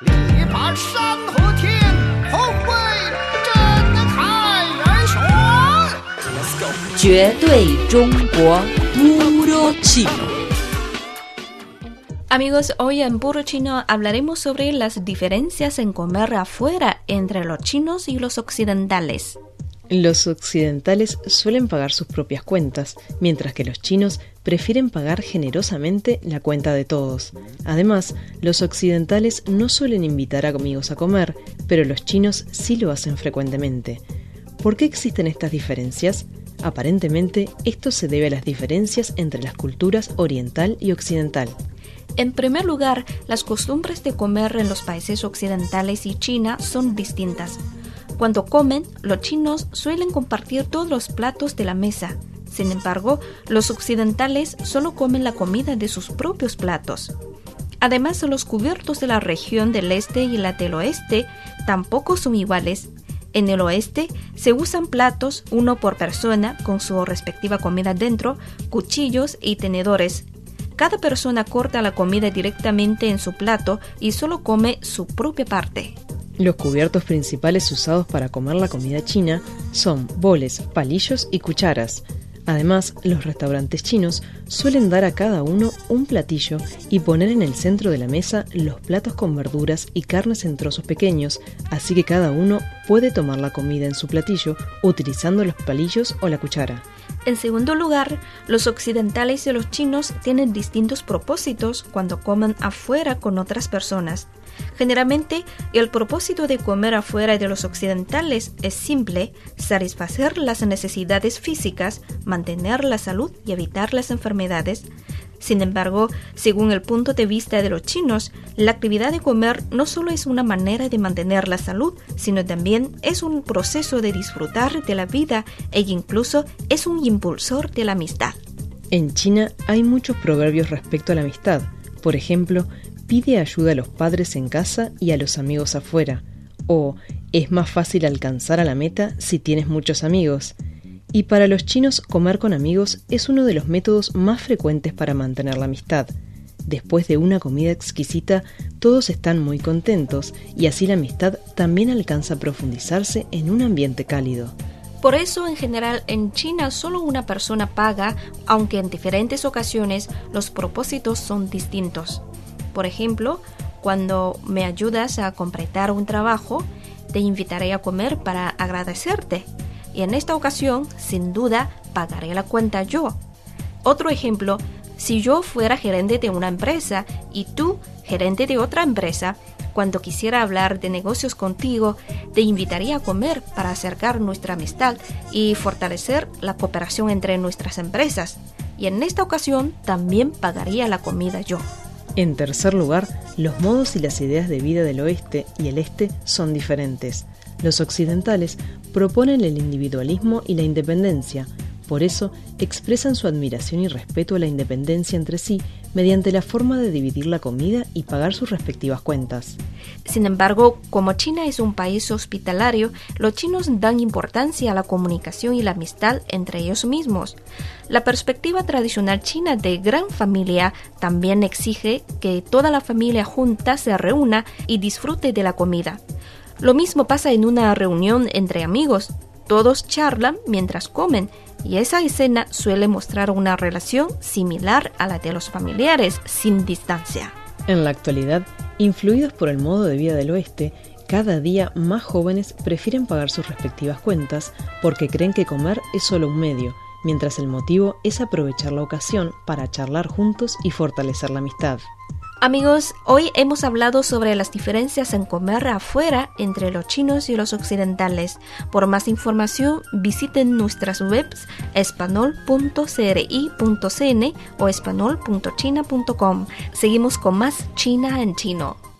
力拔山河天，宏伟震撼人雄。绝对中国 puro chino. Amigos, hoy en Puro Chino hablaremos sobre las diferencias en comer afuera entre los chinos y los occidentales. Los occidentales suelen pagar sus propias cuentas, mientras que los chinos prefieren pagar generosamente la cuenta de todos. Además, los occidentales no suelen invitar a amigos a comer, pero los chinos sí lo hacen frecuentemente. ¿Por qué existen estas diferencias? Aparentemente, esto se debe a las diferencias entre las culturas oriental y occidental. En primer lugar, las costumbres de comer en los países occidentales y China son distintas. Cuando comen, los chinos suelen compartir todos los platos de la mesa. Sin embargo, los occidentales solo comen la comida de sus propios platos. Además, los cubiertos de la región del este y la del oeste tampoco son iguales. En el oeste se usan platos, uno por persona, con su respectiva comida dentro, cuchillos y tenedores. Cada persona corta la comida directamente en su plato y solo come su propia parte. Los cubiertos principales usados para comer la comida china son boles, palillos y cucharas. Además, los restaurantes chinos suelen dar a cada uno un platillo y poner en el centro de la mesa los platos con verduras y carnes en trozos pequeños, así que cada uno puede tomar la comida en su platillo utilizando los palillos o la cuchara. En segundo lugar, los occidentales y los chinos tienen distintos propósitos cuando comen afuera con otras personas. Generalmente, el propósito de comer afuera de los occidentales es simple, satisfacer las necesidades físicas, mantener la salud y evitar las enfermedades. Sin embargo, según el punto de vista de los chinos, la actividad de comer no solo es una manera de mantener la salud, sino también es un proceso de disfrutar de la vida e incluso es un impulsor de la amistad. En China hay muchos proverbios respecto a la amistad. Por ejemplo, pide ayuda a los padres en casa y a los amigos afuera. O es más fácil alcanzar a la meta si tienes muchos amigos. Y para los chinos comer con amigos es uno de los métodos más frecuentes para mantener la amistad. Después de una comida exquisita, todos están muy contentos y así la amistad también alcanza a profundizarse en un ambiente cálido. Por eso, en general, en China solo una persona paga, aunque en diferentes ocasiones los propósitos son distintos. Por ejemplo, cuando me ayudas a completar un trabajo, te invitaré a comer para agradecerte y en esta ocasión, sin duda, pagaré la cuenta yo. Otro ejemplo, si yo fuera gerente de una empresa y tú gerente de otra empresa, cuando quisiera hablar de negocios contigo, te invitaría a comer para acercar nuestra amistad y fortalecer la cooperación entre nuestras empresas. Y en esta ocasión también pagaría la comida yo. En tercer lugar, los modos y las ideas de vida del oeste y el este son diferentes. Los occidentales proponen el individualismo y la independencia, por eso expresan su admiración y respeto a la independencia entre sí mediante la forma de dividir la comida y pagar sus respectivas cuentas. Sin embargo, como China es un país hospitalario, los chinos dan importancia a la comunicación y la amistad entre ellos mismos. La perspectiva tradicional china de gran familia también exige que toda la familia junta se reúna y disfrute de la comida. Lo mismo pasa en una reunión entre amigos. Todos charlan mientras comen y esa escena suele mostrar una relación similar a la de los familiares sin distancia. En la actualidad, influidos por el modo de vida del oeste, cada día más jóvenes prefieren pagar sus respectivas cuentas porque creen que comer es solo un medio, mientras el motivo es aprovechar la ocasión para charlar juntos y fortalecer la amistad. Amigos, hoy hemos hablado sobre las diferencias en comer afuera entre los chinos y los occidentales. Por más información, visiten nuestras webs espanol.cri.cn o espanol.china.com. Seguimos con más China en chino.